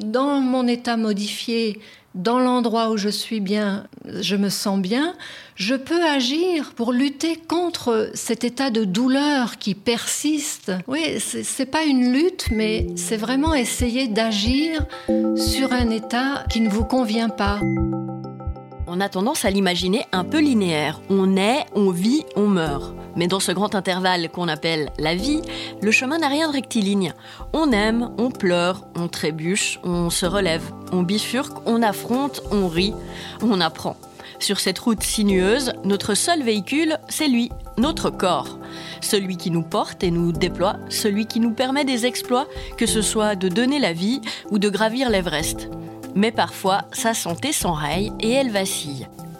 dans mon état modifié, dans l'endroit où je suis bien, je me sens bien, je peux agir pour lutter contre cet état de douleur qui persiste. Oui, c'est pas une lutte, mais c'est vraiment essayer d'agir sur un état qui ne vous convient pas. On a tendance à l'imaginer un peu linéaire. On naît, on vit, on meurt. Mais dans ce grand intervalle qu'on appelle la vie, le chemin n'a rien de rectiligne. On aime, on pleure, on trébuche, on se relève, on bifurque, on affronte, on rit, on apprend. Sur cette route sinueuse, notre seul véhicule, c'est lui, notre corps. Celui qui nous porte et nous déploie, celui qui nous permet des exploits, que ce soit de donner la vie ou de gravir l'Everest mais parfois sa santé s'enraye et elle vacille.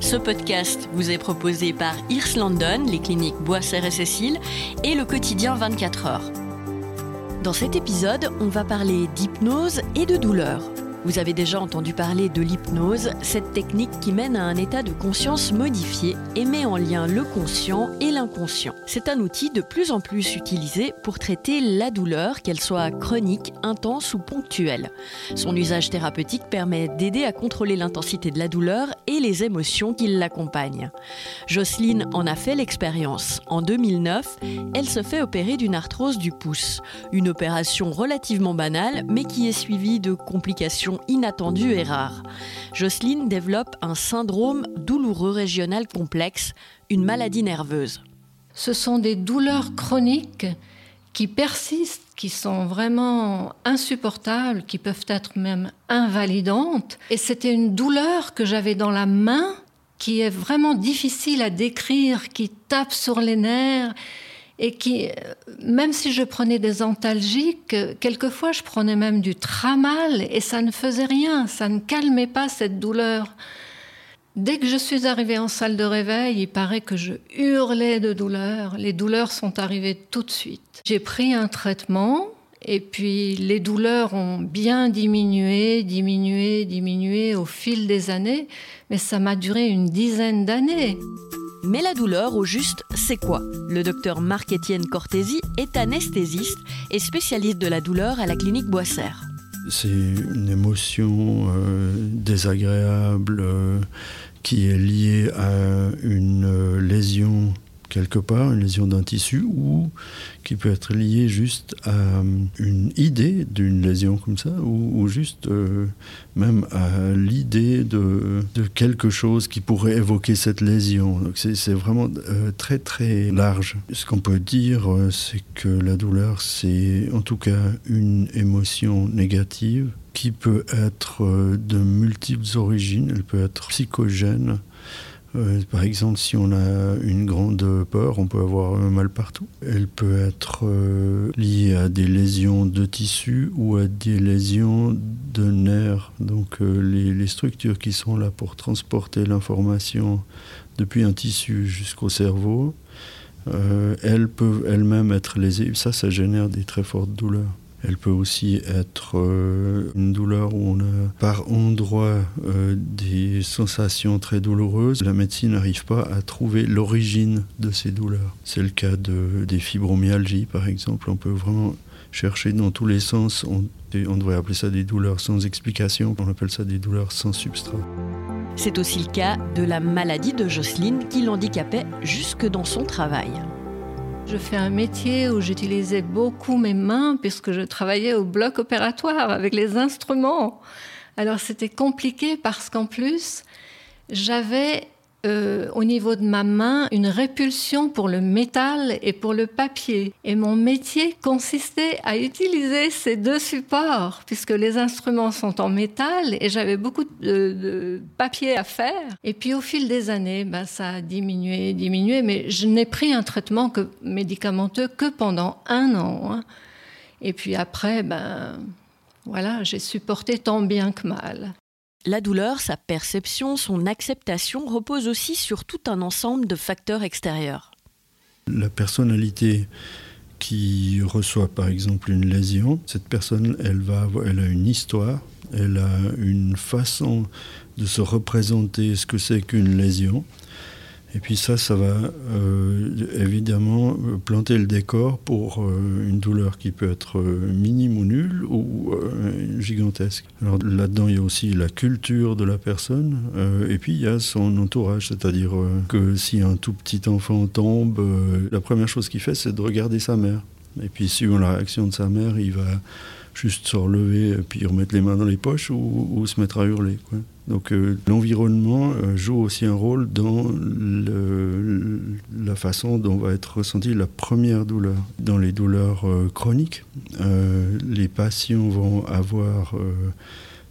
Ce podcast vous est proposé par Irs les cliniques Boisser et Cécile et le quotidien 24 heures. Dans cet épisode, on va parler d'hypnose et de douleur. Vous avez déjà entendu parler de l'hypnose, cette technique qui mène à un état de conscience modifié et met en lien le conscient et l'inconscient. C'est un outil de plus en plus utilisé pour traiter la douleur, qu'elle soit chronique, intense ou ponctuelle. Son usage thérapeutique permet d'aider à contrôler l'intensité de la douleur et les émotions qui l'accompagnent. Jocelyne en a fait l'expérience. En 2009, elle se fait opérer d'une arthrose du pouce, une opération relativement banale mais qui est suivie de complications inattendue et rare. Jocelyne développe un syndrome douloureux régional complexe, une maladie nerveuse. Ce sont des douleurs chroniques qui persistent, qui sont vraiment insupportables, qui peuvent être même invalidantes. Et c'était une douleur que j'avais dans la main qui est vraiment difficile à décrire, qui tape sur les nerfs et qui, même si je prenais des antalgiques, quelquefois je prenais même du tramal et ça ne faisait rien, ça ne calmait pas cette douleur. Dès que je suis arrivée en salle de réveil, il paraît que je hurlais de douleur. Les douleurs sont arrivées tout de suite. J'ai pris un traitement et puis les douleurs ont bien diminué, diminué, diminué au fil des années, mais ça m'a duré une dizaine d'années. Mais la douleur, au juste, c'est quoi? Le docteur Marc-Étienne Cortési est anesthésiste et spécialiste de la douleur à la clinique Boisser. C'est une émotion euh, désagréable euh, qui est liée à une euh, lésion quelque part, une lésion d'un tissu, ou qui peut être liée juste à euh, une idée d'une lésion comme ça, ou, juste euh, même à l'idée de, quelque chose qui pourrait évoquer cette lésion. Donc c'est vraiment euh, très très large. Ce qu'on peut dire, c'est que la douleur, c'est en tout cas une émotion négative qui peut être de multiples origines, elle peut être psychogène, euh, par exemple, si on a une grande peur, on peut avoir mal partout. Elle peut être euh, liée à des lésions de tissu ou à des lésions de nerfs. Donc euh, les, structures qui sont là pour transporter l'information depuis un tissu jusqu'au cerveau, elles peuvent elles-mêmes être lésées. Ça, ça génère des très fortes douleurs. Elle peut aussi être euh, une douleur où on a par endroit euh, des sensations très douloureuses. La médecine n'arrive pas à trouver l'origine de ces douleurs. C'est le cas de, des fibromyalgies, par exemple. On peut vraiment chercher dans tous les sens. On, on devrait appeler ça des douleurs sans explication. On appelle ça des douleurs sans substrat. C'est aussi le cas de la maladie de Jocelyne qui l'handicapait jusque dans son travail. Je fais un métier où j'utilisais beaucoup mes mains puisque je travaillais au bloc opératoire avec les instruments. Alors c'était compliqué parce qu'en plus, j'avais euh, au niveau de ma main une répulsion pour le métal et pour le papier. Et mon métier consistait à utiliser ces deux supports, puisque les instruments sont en métal et j'avais beaucoup de, papier à faire. Et puis au fil des années, ben, ça a diminué, diminué, mais je n'ai pris un traitement que, médicamenteux que pendant un an. Hein. Et puis après, ben, voilà, j'ai supporté tant bien que mal. La douleur, sa perception, son acceptation repose aussi sur tout un ensemble de facteurs extérieurs. La personnalité qui reçoit par exemple une lésion, cette personne, elle, va elle a une histoire, elle a une façon de se représenter ce que c'est qu'une lésion. Et puis ça, ça va euh, évidemment planter le décor pour euh, une douleur qui peut être euh, minime ou nulle ou gigantesque. Alors là-dedans, il y a aussi la culture de la personne et puis il y a son entourage, c'est-à-dire que si un tout petit enfant tombe, la première chose qu'il fait, c'est de regarder sa mère. Et puis suivant la réaction de sa mère, il va juste se relever et puis remettre les mains dans les poches ou, se mettre à hurler. Donc euh, l'environnement euh, joue aussi un rôle dans la façon dont va être ressentie la première douleur. Dans les douleurs euh, chroniques, les patients vont avoir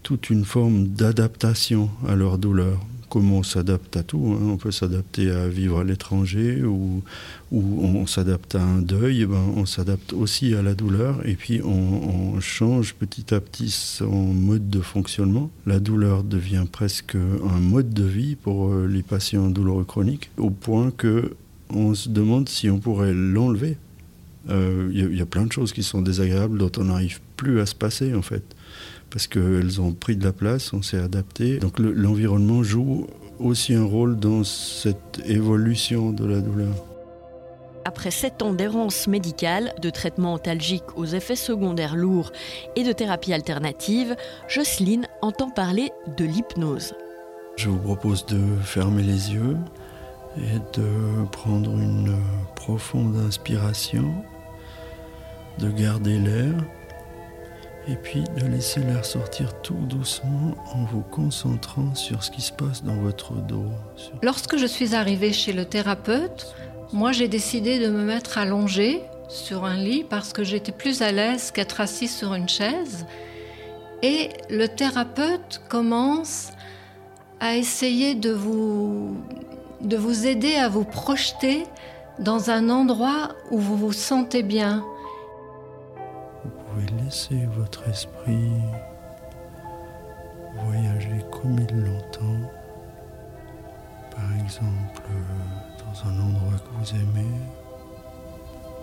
toute une forme d'adaptation à leur douleur comment on s'adapte à tout. Hein. On peut s'adapter à vivre à l'étranger ou, on s'adapte à un deuil. Eh ben, on s'adapte aussi à la douleur et puis on, change petit à petit son mode de fonctionnement. La douleur devient presque un mode de vie pour euh, les patients douloureux chroniques au point que on se demande si on pourrait l'enlever. Il euh, y, y, a plein de choses qui sont désagréables dont on n'arrive plus à se passer en fait parce qu'elles ont pris de la place, on s'est adapté. Donc l'environnement joue aussi un rôle dans cette évolution de la douleur. Après sept ans d'errance médicale, de traitement antalgique aux effets secondaires lourds et de thérapie alternative, Jocelyne entend parler de l'hypnose. Je vous propose de fermer les yeux et de prendre une profonde inspiration, de garder l'air et puis de laisser l'air sortir tout doucement en vous concentrant sur ce qui se passe dans votre dos. Lorsque je suis arrivée chez le thérapeute, moi j'ai décidé de me mettre allongée sur un lit parce que j'étais plus à l'aise qu'être assise sur une chaise. Et le thérapeute commence à essayer de vous, de vous aider à vous projeter dans un endroit où vous vous sentez bien laisser votre esprit voyager comme il l'entend. Par exemple, dans un endroit que vous aimez,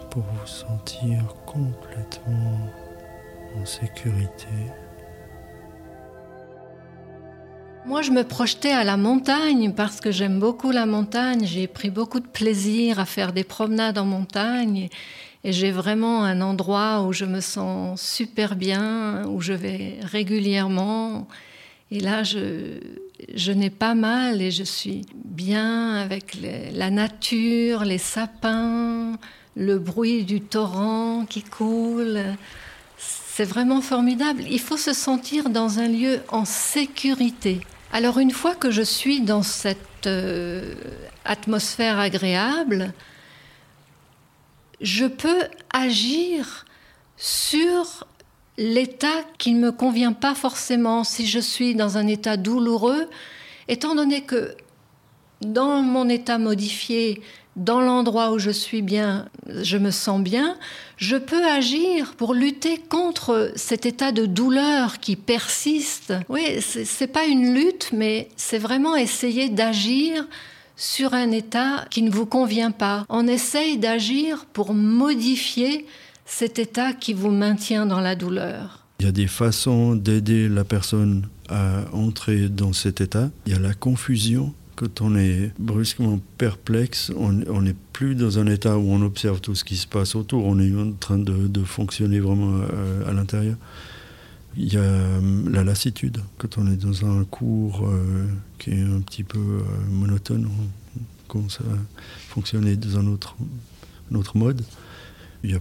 pour vous sentir complètement en sécurité. Moi, je me projetais à la montagne parce que j'aime beaucoup la montagne. J'ai pris beaucoup de plaisir à faire des promenades en montagne. Et j'ai vraiment un endroit où je me sens super bien, où je vais régulièrement. Et là, je, n'ai pas mal et je suis bien avec la nature, les sapins, le bruit du torrent qui coule. C'est vraiment formidable. Il faut se sentir dans un lieu en sécurité. Alors une fois que je suis dans cette euh, atmosphère agréable, je peux agir sur l'état qui ne me convient pas forcément. Si je suis dans un état douloureux, étant donné que dans mon état modifié, dans l'endroit où je suis bien, je me sens bien, je peux agir pour lutter contre cet état de douleur qui persiste. Oui, c'est pas une lutte, mais c'est vraiment essayer d'agir sur un état qui ne vous convient pas. On essaye d'agir pour modifier cet état qui vous maintient dans la douleur. Il y a des façons d'aider la personne à entrer dans cet état. Il y a la confusion. Quand on est brusquement perplexe, on n'est plus dans un état où on observe tout ce qui se passe autour. On est en train de, fonctionner vraiment à l'intérieur. Il y a euh, la lassitude. Quand on est dans un cours euh, qui est un petit peu euh, monotone, on commence à fonctionner dans un autre, mode. Il y, a,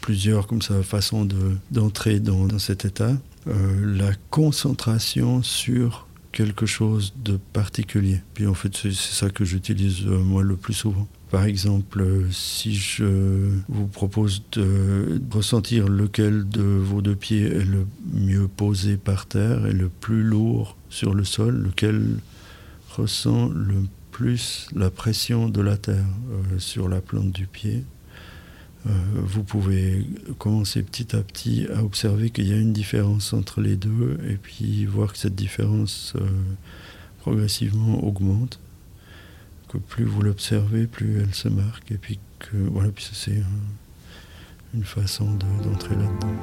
plusieurs comme ça, façons d'entrer dans, cet état. la concentration sur quelque chose de particulier. Puis en fait, c'est ça que j'utilise moi le plus souvent. Par exemple, si je vous propose de ressentir lequel de vos deux pieds est le mieux posé par terre et le plus lourd sur le sol, lequel ressent le plus la pression de la terre euh, sur la plante du pied, euh, vous pouvez commencer petit à petit à observer qu'il y a une différence entre les deux et puis voir que cette différence euh, progressivement augmente. Que plus vous l'observez, plus elle se marque et puis que voilà, puis c'est une façon d'entrer là-dedans.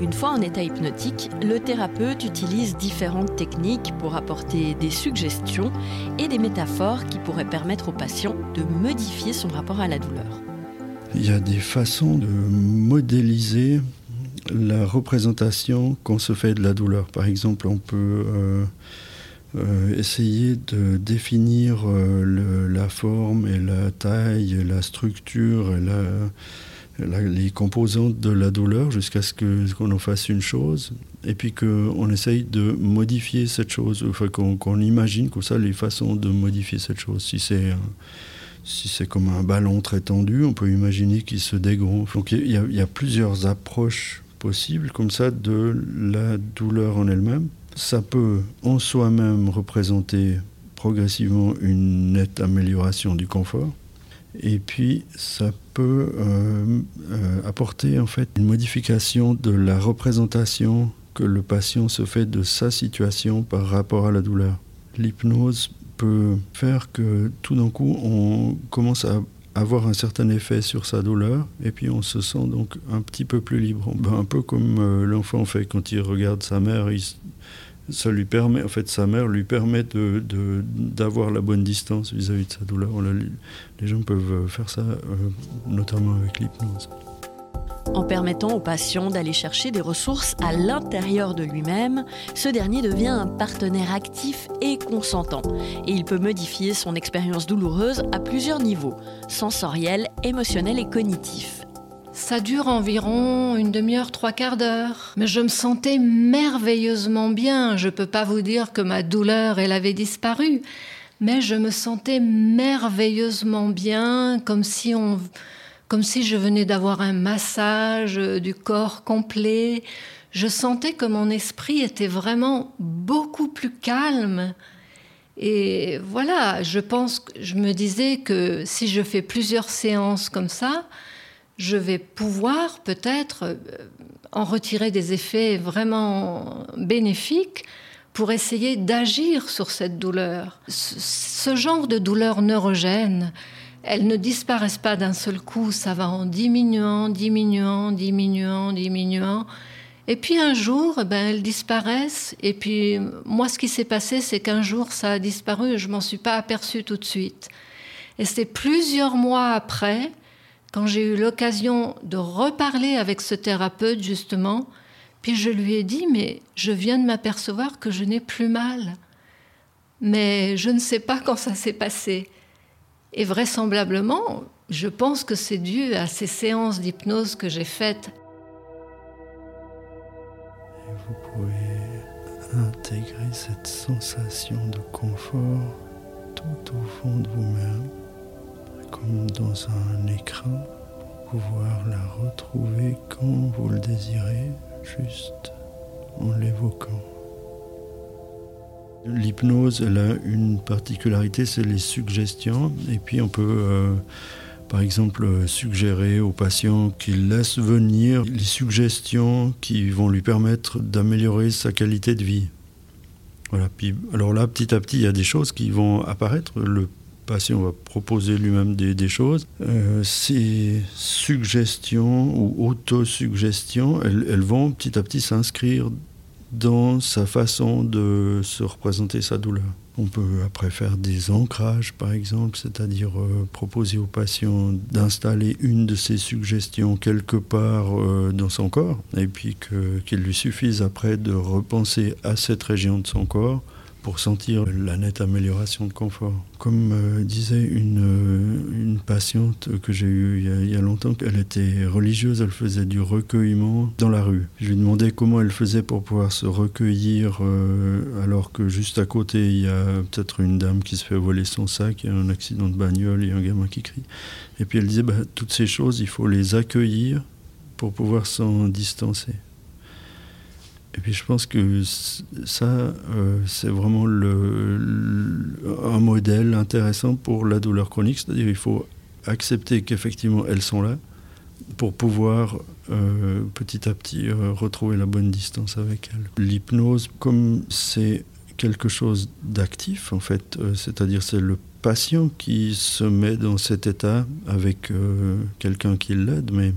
Une fois en état hypnotique, le thérapeute utilise différentes techniques pour apporter des suggestions et des métaphores qui pourraient permettre au patient de modifier son rapport à la douleur. Il y a des façons de modéliser la représentation qu'on se fait de la douleur. Par exemple, on peut euh, euh, essayer de définir euh, la forme et la taille, la structure, les composantes de la douleur jusqu'à ce qu'on en fasse une chose et puis qu'on essaye de modifier cette chose, enfin, qu'on imagine comme ça les façons de modifier cette chose. Si c'est si c'est comme un ballon très tendu, on peut imaginer qu'il se dégonfle. Donc il y, a plusieurs approches possibles comme ça de la douleur en elle-même. Ça peut en soi-même représenter progressivement une nette amélioration du confort. Et puis ça peut euh, euh, apporter en fait une modification de la représentation que le patient se fait de sa situation par rapport à la douleur. L'hypnose faire que tout d'un coup, on commence à avoir un certain effet sur sa douleur et puis on se sent donc un petit peu plus libre. Ben, un peu comme euh, l'enfant fait quand il regarde sa mère, ça lui permet, en fait, sa mère lui permet de, d'avoir la bonne distance vis-à-vis de sa douleur. les gens peuvent faire ça, euh, notamment avec l'hypnose en permettant au patient d'aller chercher des ressources à l'intérieur de lui-même, ce dernier devient un partenaire actif et consentant. Et il peut modifier son expérience douloureuse à plusieurs niveaux, sensoriel, émotionnel et cognitif. Ça dure environ une demi-heure, trois quarts d'heure. Mais je me sentais merveilleusement bien. Je ne peux pas vous dire que ma douleur, elle avait disparu. Mais je me sentais merveilleusement bien, comme si on comme si je venais d'avoir un massage euh, du corps complet. Je sentais que mon esprit était vraiment beaucoup plus calme. Et voilà, je pense, je me disais que si je fais plusieurs séances comme ça, je vais pouvoir peut-être euh, en retirer des effets vraiment bénéfiques pour essayer d'agir sur cette douleur. Ce genre de douleur neurogène, elles ne disparaissent pas d'un seul coup, ça va en diminuant, diminuant, diminuant, diminuant. Et puis un jour, eh ben, elles disparaissent. Et puis moi, ce qui s'est passé, c'est qu'un jour, ça a disparu et je m'en suis pas aperçue tout de suite. Et c'est plusieurs mois après, quand j'ai eu l'occasion de reparler avec ce thérapeute, justement, puis je lui ai dit, mais je viens de m'apercevoir que je n'ai plus mal. Mais je ne sais pas quand ça s'est passé. Et vraisemblablement, je pense que c'est dû à ces séances d'hypnose que j'ai faites. Vous pouvez intégrer cette sensation de confort tout au fond de vous-même, comme dans un écran, pour pouvoir la retrouver quand vous le désirez, juste en l'évoquant. L'hypnose, elle a une particularité, c'est les suggestions. Et puis on peut, euh, par exemple, suggérer au patient qu'il laisse venir les suggestions qui vont lui permettre d'améliorer sa qualité de vie. Voilà. Puis, alors là, petit à petit, il y a des choses qui vont apparaître. Le patient va proposer lui-même des, choses. Euh, ces suggestions ou autosuggestions, elles, elles vont petit à petit s'inscrire dans sa façon de se représenter sa douleur. On peut après faire des ancrages, par exemple, c'est-à-dire euh, proposer au patient d'installer une de ses suggestions quelque part euh, dans son corps, et puis qu'il lui suffise après de repenser à cette région de son corps pour sentir la nette amélioration de confort. Comme euh, disait une, euh, une, patiente que j'ai eue il y, a, longtemps, elle était religieuse, elle faisait du recueillement dans la rue. Je lui demandais comment elle faisait pour pouvoir se recueillir euh, alors que juste à côté il y a peut-être une dame qui se fait voler son sac, il y a un accident de bagnole, il y a un gamin qui crie. Et puis elle disait, bah, toutes ces choses, il faut les accueillir pour pouvoir s'en distancer. Et puis je pense que ça, euh, c'est vraiment un modèle intéressant pour la douleur chronique, c'est-à-dire il faut accepter qu'effectivement elles sont là, pour pouvoir euh, petit à petit euh, retrouver la bonne distance avec elle. L'hypnose, comme c'est quelque chose d'actif en fait, c'est-à-dire c'est le patient qui se met dans cet état avec quelqu'un qui l'aide, mais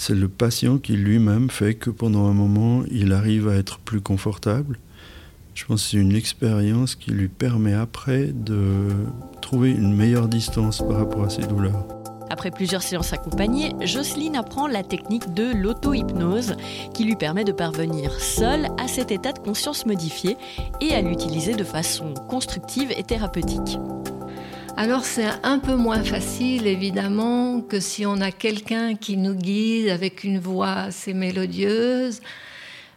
c'est le patient qui lui-même fait que pendant un moment, il arrive à être plus confortable. Je pense que c'est une expérience qui lui permet après de trouver une meilleure distance par rapport à ses douleurs. Après plusieurs séances accompagnées, Jocelyne apprend la technique de l'auto-hypnose qui lui permet de parvenir seule à cet état de conscience modifié et à l'utiliser de façon constructive et thérapeutique. Alors c'est un peu moins facile évidemment que si on a quelqu'un qui nous guide avec une voix assez mélodieuse,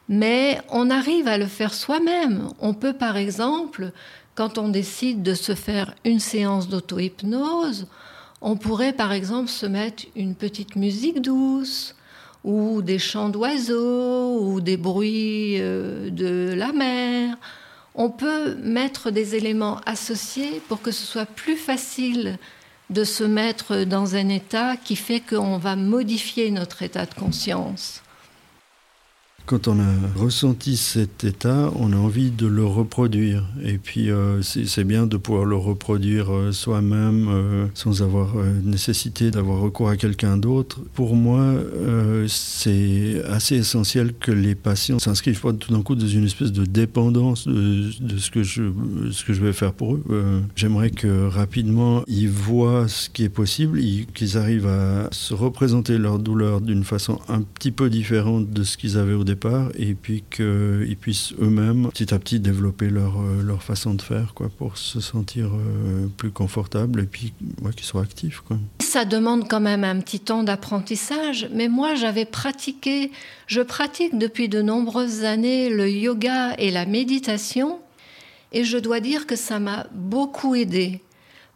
mais on arrive à le faire soi-même. On peut par exemple, quand on décide de se faire une séance d'auto-hypnose, on pourrait par exemple se mettre une petite musique douce ou des chants d'oiseaux ou des bruits euh, de la mer. On peut mettre des éléments associés pour que ce soit plus facile de se mettre dans un état qui fait qu'on va modifier notre état de conscience. Quand on a ressenti cet état, on a envie de le reproduire. Et puis, euh, c'est bien de pouvoir le reproduire euh, soi-même euh, sans avoir nécessité d'avoir recours à quelqu'un d'autre. Pour moi, c'est assez essentiel que les patients s'inscrivent pas tout d'un coup dans une espèce de dépendance de, ce, que je, ce que je vais faire pour eux. J'aimerais que rapidement, ils voient ce qui est possible, qu'ils arrivent à se représenter leur douleur d'une façon un petit peu différente de ce qu'ils avaient au et puis qu'ils puissent eux-mêmes petit à petit développer leur, euh, leur façon de faire quoi, pour se sentir euh, plus confortable et puis qu'ils soient actifs. Ça demande quand même un petit temps d'apprentissage, mais moi j'avais pratiqué, je pratique depuis de nombreuses années le yoga et la méditation et je dois dire que ça m'a beaucoup aidé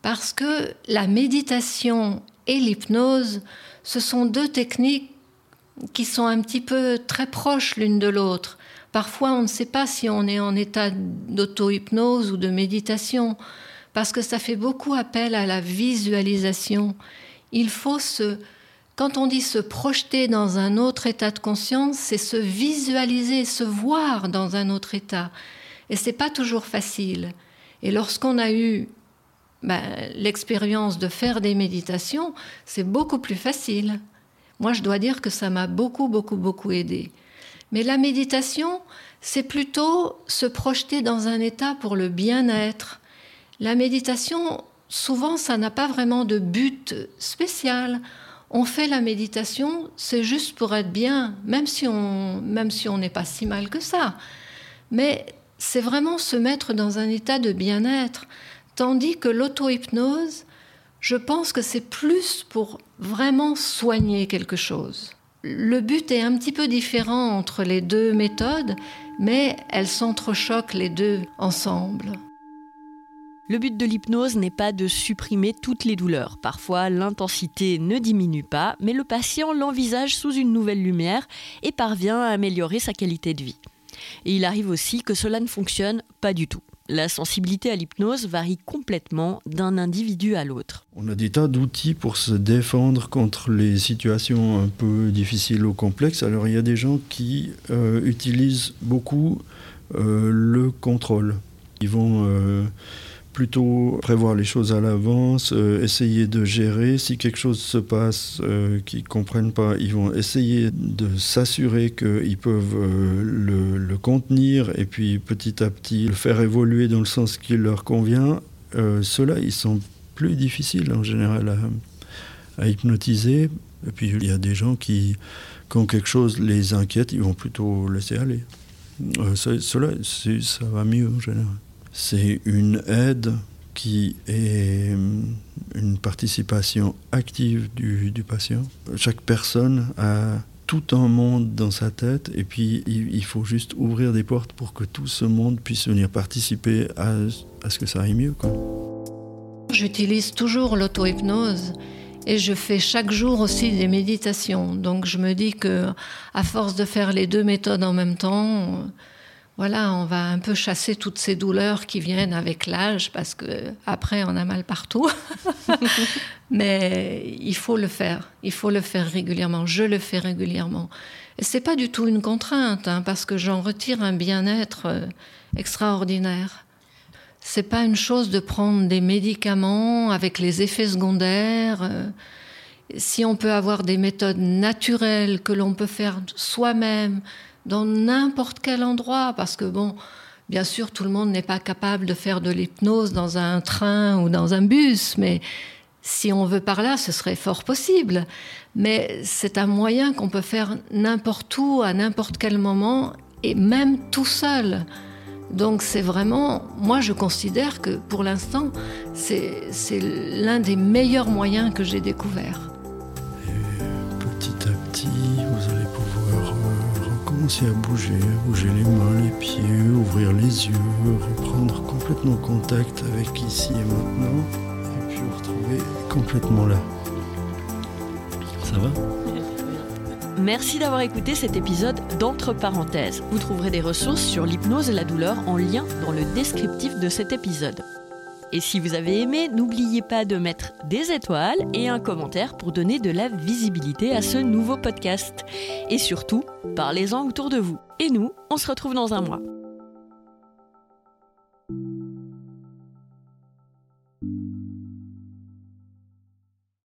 parce que la méditation et l'hypnose, ce sont deux techniques qui sont un petit peu très proches l'une de l'autre. Parfois, on ne sait pas si on est en état d'auto-hypnose ou de méditation, parce que ça fait beaucoup appel à la visualisation. Il faut se... Quand on dit se projeter dans un autre état de conscience, c'est se visualiser, se voir dans un autre état. Et c'est pas toujours facile. Et lorsqu'on a eu ben, l'expérience de faire des méditations, c'est beaucoup plus facile. Moi, je dois dire que ça m'a beaucoup, beaucoup, beaucoup aidé. Mais la méditation, c'est plutôt se projeter dans un état pour le bien-être. La méditation, souvent, ça n'a pas vraiment de but spécial. On fait la méditation, c'est juste pour être bien, même si on même si on n'est pas si mal que ça. Mais c'est vraiment se mettre dans un état de bien-être. Tandis que l'auto-hypnose, je pense que c'est plus pour vraiment soigner quelque chose. Le but est un petit peu différent entre les deux méthodes, mais elles s'entrechoquent les deux ensemble. Le but de l'hypnose n'est pas de supprimer toutes les douleurs. Parfois, l'intensité ne diminue pas, mais le patient l'envisage sous une nouvelle lumière et parvient à améliorer sa qualité de vie. Et il arrive aussi que cela ne fonctionne pas du tout. La sensibilité à l'hypnose varie complètement d'un individu à l'autre. On a des tas d'outils pour se défendre contre les situations un peu difficiles ou complexes. Alors il y a des gens qui euh, utilisent beaucoup euh, le contrôle. Ils vont euh, plutôt prévoir les choses à l'avance, euh, essayer de gérer. Si quelque chose se passe euh, qu'ils ne comprennent pas, ils vont essayer de s'assurer qu'ils peuvent euh, le, contenir et puis petit à petit le faire évoluer dans le sens qui leur convient. Ceux-là, ils sont plus difficiles en général à, à hypnotiser. Et puis il y a des gens qui, quand quelque chose les inquiète, ils vont plutôt laisser aller. Cela, ça va mieux en général. C'est une aide qui est euh, une participation active du, patient. Chaque personne a tout un monde dans sa tête et puis il, faut juste ouvrir des portes pour que tout ce monde puisse venir participer à, ce que ça aille mieux. J'utilise toujours l'auto-hypnose et je fais chaque jour aussi des méditations. Donc je me dis que à force de faire les deux méthodes en même temps, voilà, on va un peu chasser toutes ces douleurs qui viennent avec l'âge parce que après on a mal partout. Mais il faut le faire, il faut le faire régulièrement. Je le fais régulièrement. C'est pas du tout une contrainte hein, parce que j'en retire un bien-être euh, extraordinaire. C'est pas une chose de prendre des médicaments avec les effets secondaires. Euh, si on peut avoir des méthodes naturelles que l'on peut faire soi-même dans n'importe quel endroit, parce que bon, bien sûr, tout le monde n'est pas capable de faire de l'hypnose dans un train ou dans un bus, mais si on veut par là, ce serait fort possible. Mais c'est un moyen qu'on peut faire n'importe où, à n'importe quel moment, et même tout seul. Donc c'est vraiment, moi je considère que pour l'instant, c'est l'un des meilleurs moyens que j'ai découvert. Recommencer à bouger, bouger les mains, les pieds, ouvrir les yeux, reprendre complètement contact avec ici et maintenant, et puis vous retrouver complètement là. Ça va? Merci d'avoir écouté cet épisode d'Entre parenthèses. Vous trouverez des ressources sur l'hypnose et la douleur en lien dans le descriptif de cet épisode. Et si vous avez aimé, n'oubliez pas de mettre des étoiles et un commentaire pour donner de la visibilité à ce nouveau podcast. Et surtout, parlez-en autour de vous. Et nous, on se retrouve dans un mois.